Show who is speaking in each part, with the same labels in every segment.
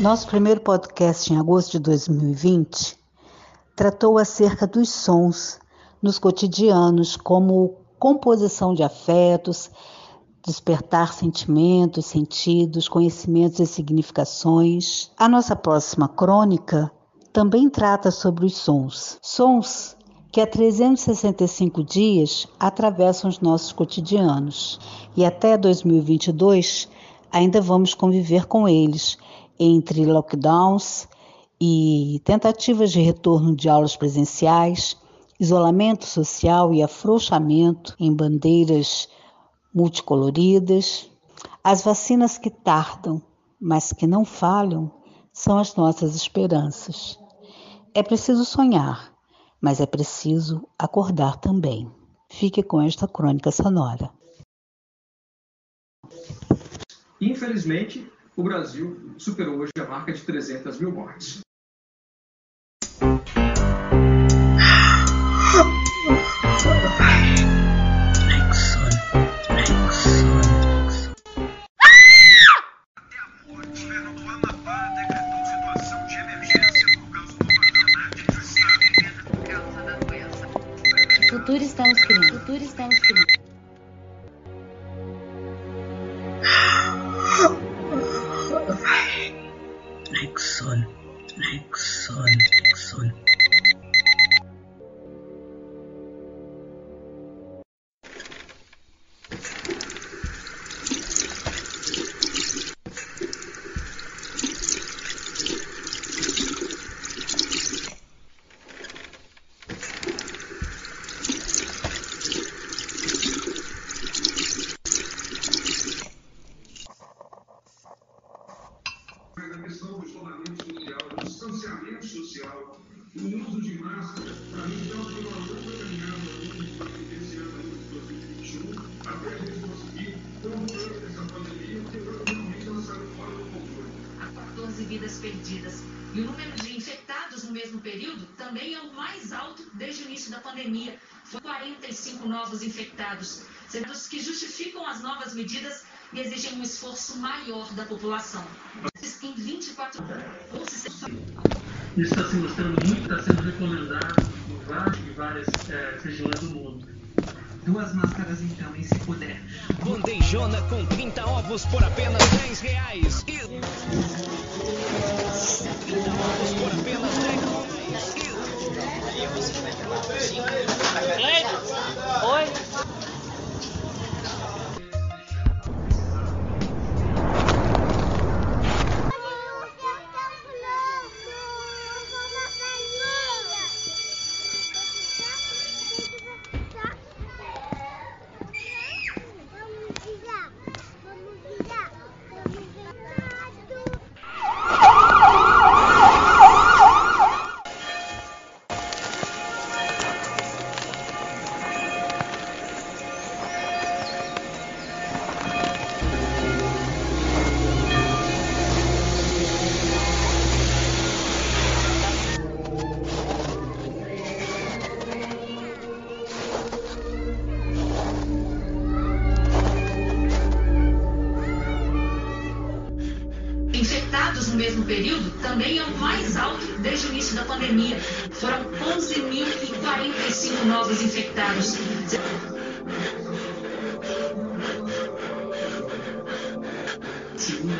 Speaker 1: Nosso primeiro podcast em agosto de 2020 tratou acerca dos sons nos cotidianos, como composição de afetos, despertar sentimentos, sentidos, conhecimentos e significações. A nossa próxima crônica também trata sobre os sons. Sons que há 365 dias atravessam os nossos cotidianos e até 2022 ainda vamos conviver com eles entre lockdowns e tentativas de retorno de aulas presenciais, isolamento social e afrouxamento em bandeiras multicoloridas. As vacinas que tardam, mas que não falham, são as nossas esperanças. É preciso sonhar, mas é preciso acordar também. Fique com esta crônica sonora.
Speaker 2: Infelizmente, o Brasil superou hoje a marca de 300 mil mortes. O uso de máscara, para mim, então, foi uma longa caminhada esse ano de 2021, até a gente conseguir conter essa pandemia, porque realmente ela saiu fora do controle.
Speaker 3: Há 14 vidas perdidas. E o número de infectados no mesmo período também é o mais alto desde o início da pandemia. Foram 45 novos infectados, sendo que justificam as novas medidas e exigem um esforço maior da população. Em 24 horas.
Speaker 4: Isso está se mostrando muito, está sendo recomendado em várias, em várias é, regiões do mundo.
Speaker 5: Duas máscaras então, e se puder.
Speaker 6: Bandejona com 30 ovos por apenas 10 reais. E... 30 ovos por apenas 10 reais. E...
Speaker 3: mesmo período também é o mais alto desde o início da pandemia. Foram 11.045 novos infectados.
Speaker 5: Segunda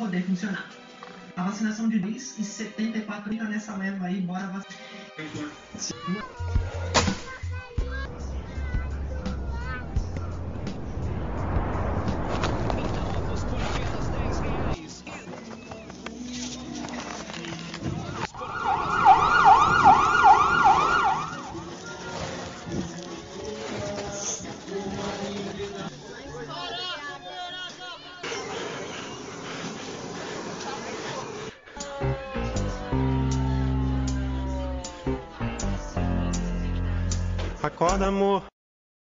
Speaker 5: poder funcionar. A vacinação de 10 e 74 fica nessa leva aí, bora vacinar.
Speaker 7: Acorda, amor.